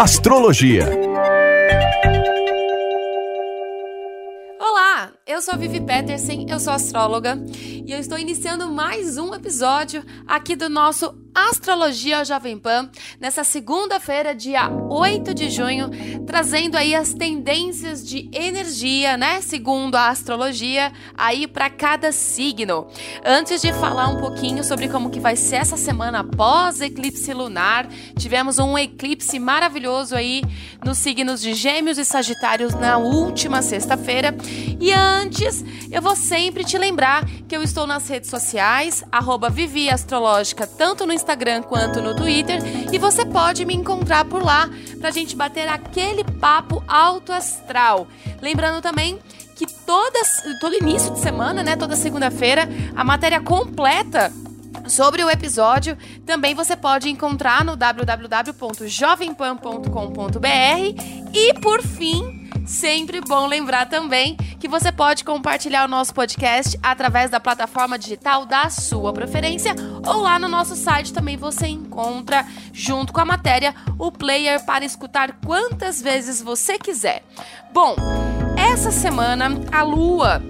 Astrologia. Olá, eu sou a Vivi Peterson, eu sou astróloga e eu estou iniciando mais um episódio aqui do nosso Astrologia Jovem Pan, nessa segunda-feira, dia 8 de junho, trazendo aí as tendências de energia, né, segundo a astrologia, aí para cada signo. Antes de falar um pouquinho sobre como que vai ser essa semana após eclipse lunar, tivemos um eclipse maravilhoso aí nos signos de Gêmeos e Sagitários na última sexta-feira. E antes, eu vou sempre te lembrar que eu estou nas redes sociais, arroba Vivi Astrológica, tanto no Instagram quanto no Twitter, e você pode me encontrar por lá pra gente bater aquele papo alto astral. Lembrando também que todo início de semana, né, toda segunda-feira, a matéria completa Sobre o episódio, também você pode encontrar no www.jovempan.com.br e por fim, sempre bom lembrar também que você pode compartilhar o nosso podcast através da plataforma digital da sua preferência ou lá no nosso site também você encontra junto com a matéria o player para escutar quantas vezes você quiser. Bom, essa semana a lua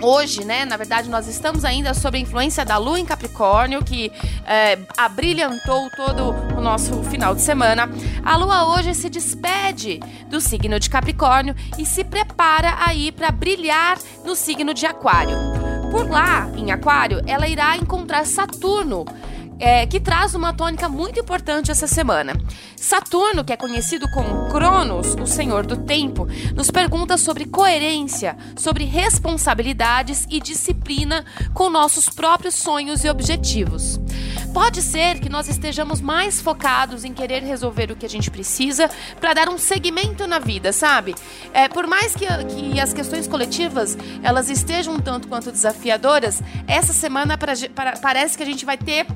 Hoje, né, na verdade, nós estamos ainda sob a influência da Lua em Capricórnio, que é, abrilhantou todo o nosso final de semana. A Lua hoje se despede do signo de Capricórnio e se prepara aí para brilhar no signo de Aquário. Por lá, em Aquário, ela irá encontrar Saturno é, que traz uma tônica muito importante essa semana. Saturno, que é conhecido como Cronos, o senhor do tempo, nos pergunta sobre coerência, sobre responsabilidades e disciplina com nossos próprios sonhos e objetivos. Pode ser que nós estejamos mais focados em querer resolver o que a gente precisa para dar um segmento na vida, sabe? É, por mais que, que as questões coletivas elas estejam um tanto quanto desafiadoras, essa semana pra, pra, parece que a gente vai ter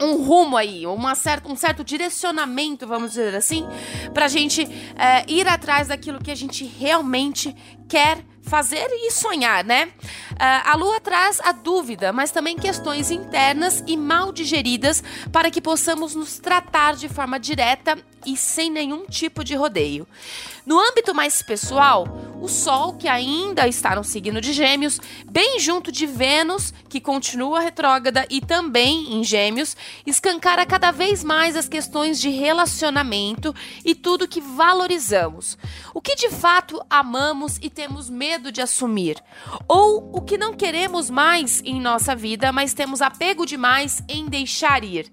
um rumo aí, uma certa, um certo direcionamento, vamos dizer assim, para a gente é, ir atrás daquilo que a gente realmente quer fazer e sonhar, né? Uh, a lua traz a dúvida, mas também questões internas e mal digeridas para que possamos nos tratar de forma direta e sem nenhum tipo de rodeio. No âmbito mais pessoal, o Sol, que ainda está no signo de Gêmeos, bem junto de Vênus, que continua retrógrada e também em Gêmeos, escancara cada vez mais as questões de relacionamento e tudo que valorizamos. O que de fato amamos e temos medo de assumir, ou o que não queremos mais em nossa vida, mas temos apego demais em deixar ir.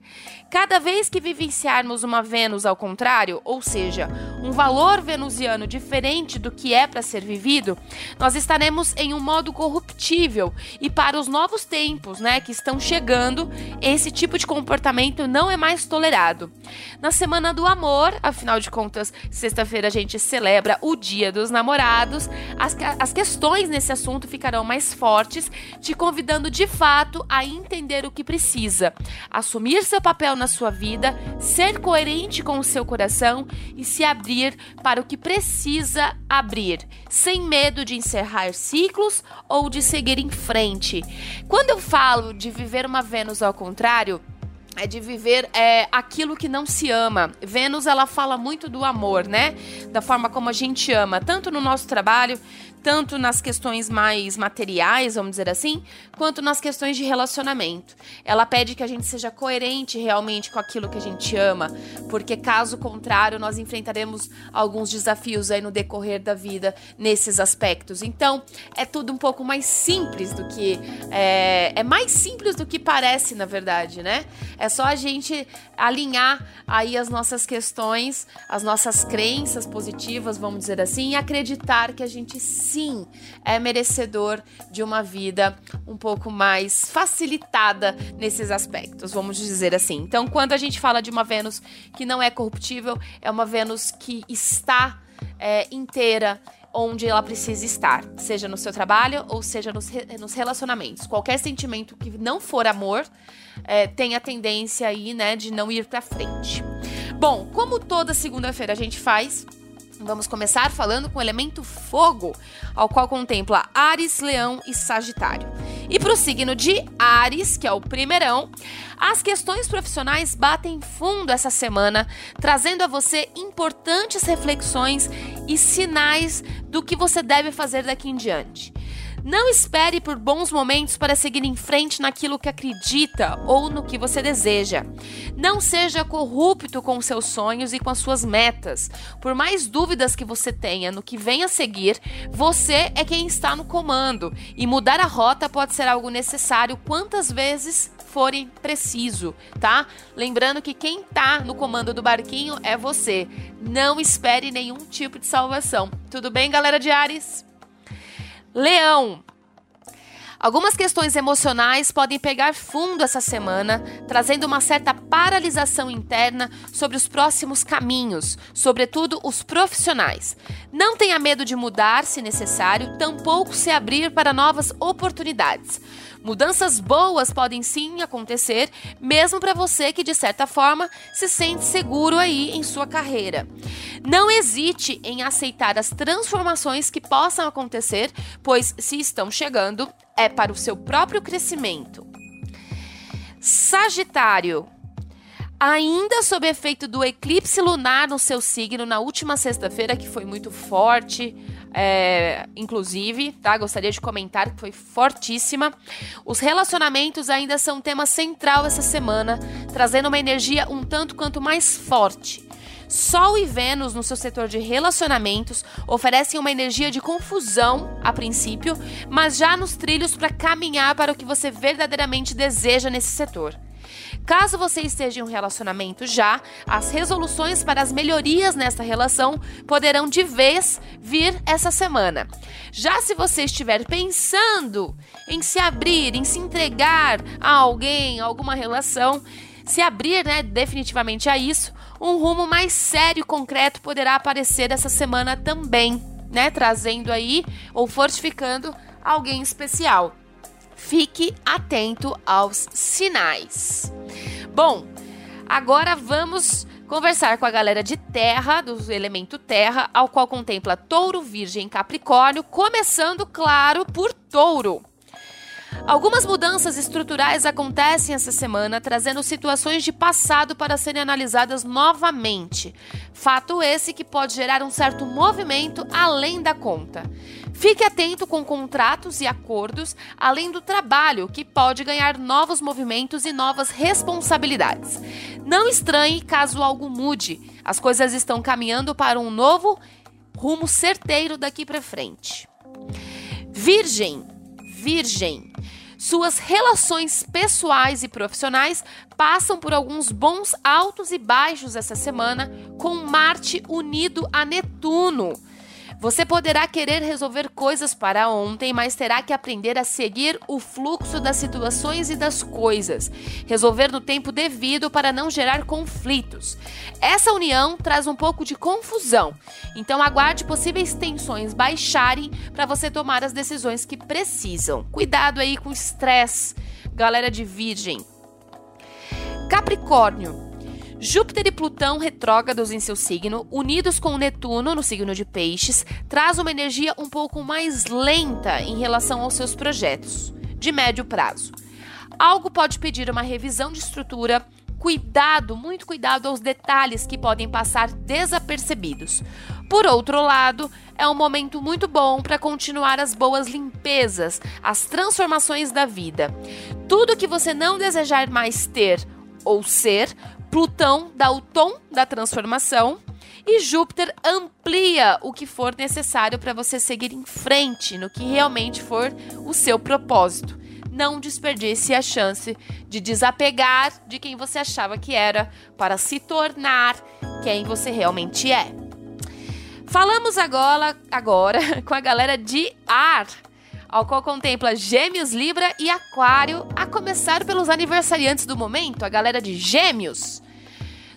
Cada vez que vivenciarmos uma Vênus ao contrário, ou seja, um valor venusiano diferente do que é para ser vivido, nós estaremos em um modo corruptível e para os novos tempos, né, que estão chegando, esse tipo de comportamento não é mais tolerado. Na semana do amor, afinal de contas, sexta-feira a gente celebra o Dia dos Namorados, as, as questões nesse assunto ficarão mais fortes, te convidando de fato a entender o que precisa, assumir seu papel na sua vida, ser coerente com o seu coração e se abrir para o que precisa abrir, sem medo de encerrar ciclos ou de seguir em frente. Quando eu falo de viver uma Vênus ao contrário, é de viver é, aquilo que não se ama. Vênus ela fala muito do amor, né? Da forma como a gente ama, tanto no nosso trabalho, tanto nas questões mais materiais, vamos dizer assim, quanto nas questões de relacionamento. Ela pede que a gente seja coerente realmente com aquilo que a gente ama, porque caso contrário, nós enfrentaremos alguns desafios aí no decorrer da vida nesses aspectos. Então, é tudo um pouco mais simples do que. É, é mais simples do que parece, na verdade, né? É só a gente alinhar aí as nossas questões, as nossas crenças positivas, vamos dizer assim, e acreditar que a gente sim é merecedor de uma vida um pouco mais facilitada nesses aspectos, vamos dizer assim. Então, quando a gente fala de uma Vênus que não é corruptível, é uma Vênus que está é, inteira onde ela precisa estar, seja no seu trabalho ou seja nos, nos relacionamentos. Qualquer sentimento que não for amor é, tem a tendência aí, né, de não ir para frente. Bom, como toda segunda-feira a gente faz, Vamos começar falando com o elemento fogo, ao qual contempla Ares, Leão e Sagitário. E para o signo de Ares, que é o primeirão, as questões profissionais batem fundo essa semana, trazendo a você importantes reflexões e sinais do que você deve fazer daqui em diante. Não espere por bons momentos para seguir em frente naquilo que acredita ou no que você deseja. Não seja corrupto com seus sonhos e com as suas metas. Por mais dúvidas que você tenha no que vem a seguir, você é quem está no comando e mudar a rota pode ser algo necessário quantas vezes forem preciso, tá? Lembrando que quem tá no comando do barquinho é você. Não espere nenhum tipo de salvação. Tudo bem, galera de Ares? Leão. Algumas questões emocionais podem pegar fundo essa semana, trazendo uma certa paralisação interna sobre os próximos caminhos, sobretudo os profissionais. Não tenha medo de mudar se necessário, tampouco se abrir para novas oportunidades. Mudanças boas podem sim acontecer, mesmo para você que de certa forma se sente seguro aí em sua carreira. Não hesite em aceitar as transformações que possam acontecer, pois se estão chegando, é para o seu próprio crescimento. Sagitário. Ainda sob efeito do eclipse lunar no seu signo na última sexta-feira, que foi muito forte, é, inclusive, tá? Gostaria de comentar que foi fortíssima. Os relacionamentos ainda são tema central essa semana, trazendo uma energia um tanto quanto mais forte. Sol e Vênus no seu setor de relacionamentos oferecem uma energia de confusão a princípio, mas já nos trilhos para caminhar para o que você verdadeiramente deseja nesse setor. Caso você esteja em um relacionamento já, as resoluções para as melhorias nesta relação poderão de vez vir essa semana. Já se você estiver pensando em se abrir, em se entregar a alguém, a alguma relação, se abrir né, definitivamente a isso, um rumo mais sério e concreto poderá aparecer essa semana também, né? Trazendo aí ou fortificando alguém especial. Fique atento aos sinais. Bom, agora vamos conversar com a galera de terra, do elemento terra, ao qual contempla touro, virgem e capricórnio, começando, claro, por touro. Algumas mudanças estruturais acontecem essa semana, trazendo situações de passado para serem analisadas novamente. Fato esse que pode gerar um certo movimento além da conta. Fique atento com contratos e acordos, além do trabalho, que pode ganhar novos movimentos e novas responsabilidades. Não estranhe caso algo mude, as coisas estão caminhando para um novo rumo certeiro daqui para frente. Virgem, Virgem. Suas relações pessoais e profissionais passam por alguns bons altos e baixos essa semana, com Marte unido a Netuno. Você poderá querer resolver coisas para ontem, mas terá que aprender a seguir o fluxo das situações e das coisas, resolver no tempo devido para não gerar conflitos. Essa união traz um pouco de confusão, então aguarde possíveis tensões baixarem para você tomar as decisões que precisam. Cuidado aí com estresse, galera de Virgem. Capricórnio. Júpiter e Plutão retrógrados em seu signo, unidos com Netuno no signo de Peixes, traz uma energia um pouco mais lenta em relação aos seus projetos, de médio prazo. Algo pode pedir uma revisão de estrutura, cuidado, muito cuidado aos detalhes que podem passar desapercebidos. Por outro lado, é um momento muito bom para continuar as boas limpezas, as transformações da vida. Tudo que você não desejar mais ter ou ser Plutão dá o tom da transformação e Júpiter amplia o que for necessário para você seguir em frente no que realmente for o seu propósito. Não desperdice a chance de desapegar de quem você achava que era para se tornar quem você realmente é. Falamos agora, agora com a galera de ar, ao qual contempla Gêmeos, Libra e Aquário, a começar pelos aniversariantes do momento, a galera de Gêmeos.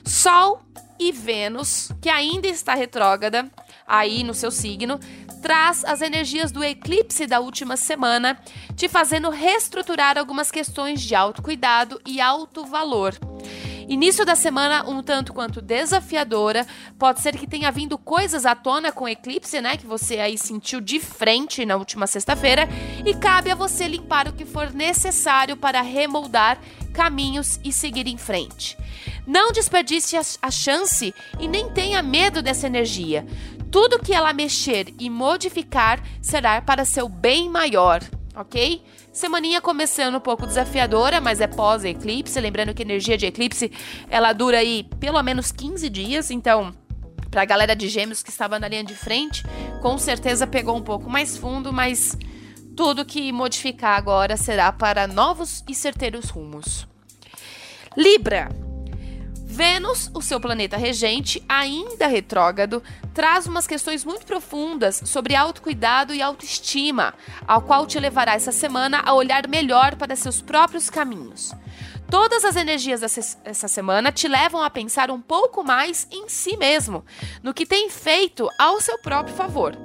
Sol e Vênus, que ainda está retrógrada aí no seu signo, traz as energias do eclipse da última semana, te fazendo reestruturar algumas questões de autocuidado e alto valor. Início da semana um tanto quanto desafiadora, pode ser que tenha vindo coisas à tona com eclipse, né, que você aí sentiu de frente na última sexta-feira, e cabe a você limpar o que for necessário para remoldar caminhos e seguir em frente. Não desperdice a, chance e nem tenha medo dessa energia. Tudo que ela mexer e modificar será para seu bem maior, ok? Semaninha começando um pouco desafiadora, mas é pós-eclipse. Lembrando que a energia de eclipse ela dura aí pelo menos 15 dias, então para a galera de Gêmeos que estava na linha de frente, com certeza pegou um pouco mais fundo, mas tudo que modificar agora será para novos e certeiros rumos. Libra. Vênus, o seu planeta regente, ainda retrógrado, traz umas questões muito profundas sobre autocuidado e autoestima, ao qual te levará essa semana a olhar melhor para seus próprios caminhos. Todas as energias dessa semana te levam a pensar um pouco mais em si mesmo, no que tem feito ao seu próprio favor.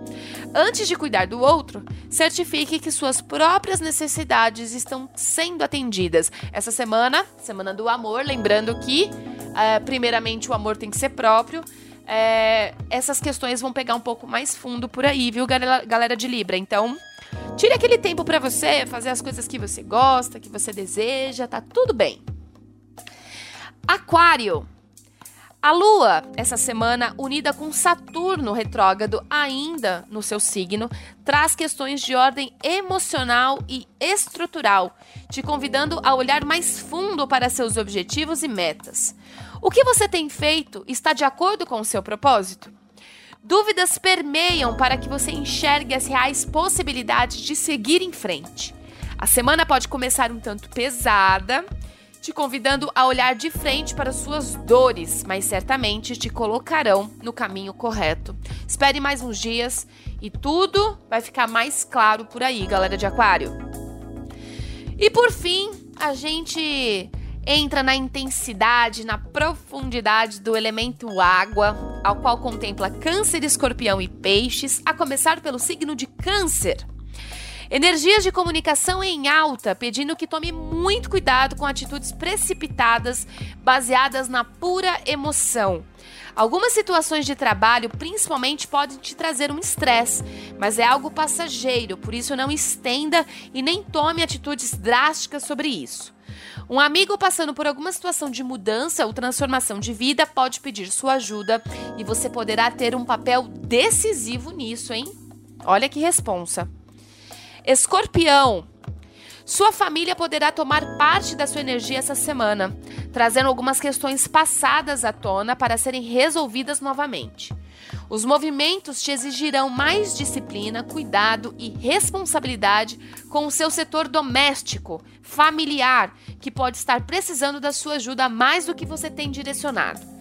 Antes de cuidar do outro, certifique que suas próprias necessidades estão sendo atendidas. Essa semana, semana do amor, lembrando que é, primeiramente, o amor tem que ser próprio. É, essas questões vão pegar um pouco mais fundo por aí, viu, galera de Libra? Então, tire aquele tempo para você fazer as coisas que você gosta, que você deseja, tá tudo bem. Aquário. A Lua, essa semana, unida com Saturno retrógrado ainda no seu signo, traz questões de ordem emocional e estrutural, te convidando a olhar mais fundo para seus objetivos e metas. O que você tem feito está de acordo com o seu propósito? Dúvidas permeiam para que você enxergue as reais possibilidades de seguir em frente. A semana pode começar um tanto pesada, te convidando a olhar de frente para suas dores, mas certamente te colocarão no caminho correto. Espere mais uns dias e tudo vai ficar mais claro por aí, galera de Aquário. E por fim, a gente entra na intensidade, na profundidade do elemento água, ao qual contempla Câncer, Escorpião e Peixes, a começar pelo signo de Câncer. Energias de comunicação em alta, pedindo que tome muito cuidado com atitudes precipitadas baseadas na pura emoção. Algumas situações de trabalho, principalmente, podem te trazer um estresse, mas é algo passageiro, por isso não estenda e nem tome atitudes drásticas sobre isso. Um amigo passando por alguma situação de mudança ou transformação de vida pode pedir sua ajuda e você poderá ter um papel decisivo nisso, hein? Olha que responsa. Escorpião. Sua família poderá tomar parte da sua energia essa semana, trazendo algumas questões passadas à tona para serem resolvidas novamente. Os movimentos te exigirão mais disciplina, cuidado e responsabilidade com o seu setor doméstico, familiar, que pode estar precisando da sua ajuda mais do que você tem direcionado.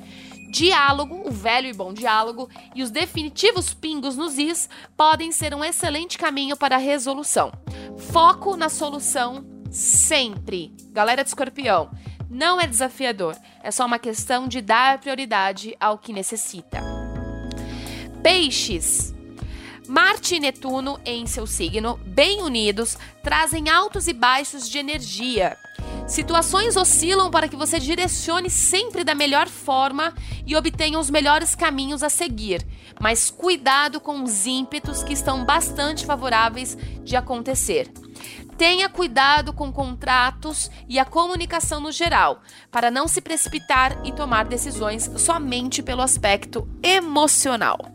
Diálogo, o velho e bom diálogo, e os definitivos pingos nos is podem ser um excelente caminho para a resolução. Foco na solução sempre. Galera de escorpião, não é desafiador, é só uma questão de dar prioridade ao que necessita. Peixes. Marte e Netuno, em seu signo, bem unidos, trazem altos e baixos de energia. Situações oscilam para que você direcione sempre da melhor forma e obtenha os melhores caminhos a seguir, mas cuidado com os ímpetos que estão bastante favoráveis de acontecer. Tenha cuidado com contratos e a comunicação no geral, para não se precipitar e tomar decisões somente pelo aspecto emocional.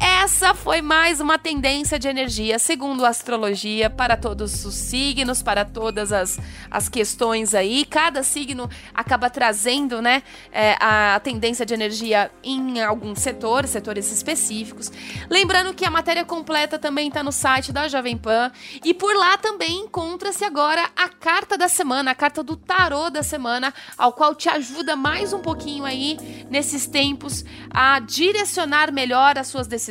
Essa foi mais uma tendência de energia, segundo a astrologia, para todos os signos, para todas as, as questões aí. Cada signo acaba trazendo né, é, a tendência de energia em algum setor, setores específicos. Lembrando que a matéria completa também está no site da Jovem Pan. E por lá também encontra-se agora a carta da semana, a carta do tarô da semana, ao qual te ajuda mais um pouquinho aí nesses tempos a direcionar melhor as suas decisões,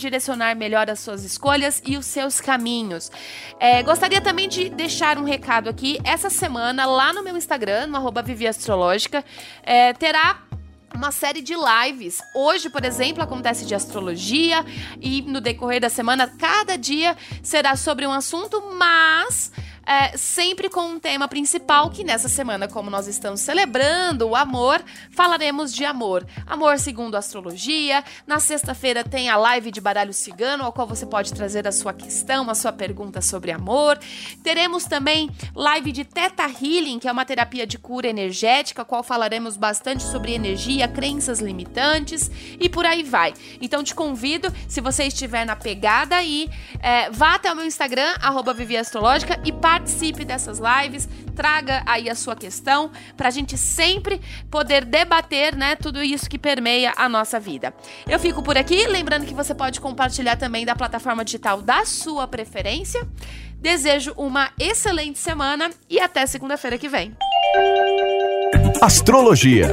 direcionar melhor as suas escolhas e os seus caminhos. É, gostaria também de deixar um recado aqui. Essa semana, lá no meu Instagram, no arroba Astrológica, é, terá uma série de lives. Hoje, por exemplo, acontece de astrologia e no decorrer da semana, cada dia será sobre um assunto, mas é, sempre com um tema principal que nessa semana, como nós estamos celebrando o amor, falaremos de amor. Amor segundo a astrologia. Na sexta-feira tem a live de baralho cigano, ao qual você pode trazer a sua questão, a sua pergunta sobre amor. Teremos também live de Teta Healing, que é uma terapia de cura energética, qual falaremos bastante sobre energia, crenças limitantes e por aí vai. Então te convido, se você estiver na pegada aí, é, vá até o meu Instagram, arroba e participe participe dessas lives, traga aí a sua questão para a gente sempre poder debater, né, tudo isso que permeia a nossa vida. Eu fico por aqui, lembrando que você pode compartilhar também da plataforma digital da sua preferência. Desejo uma excelente semana e até segunda-feira que vem. Astrologia.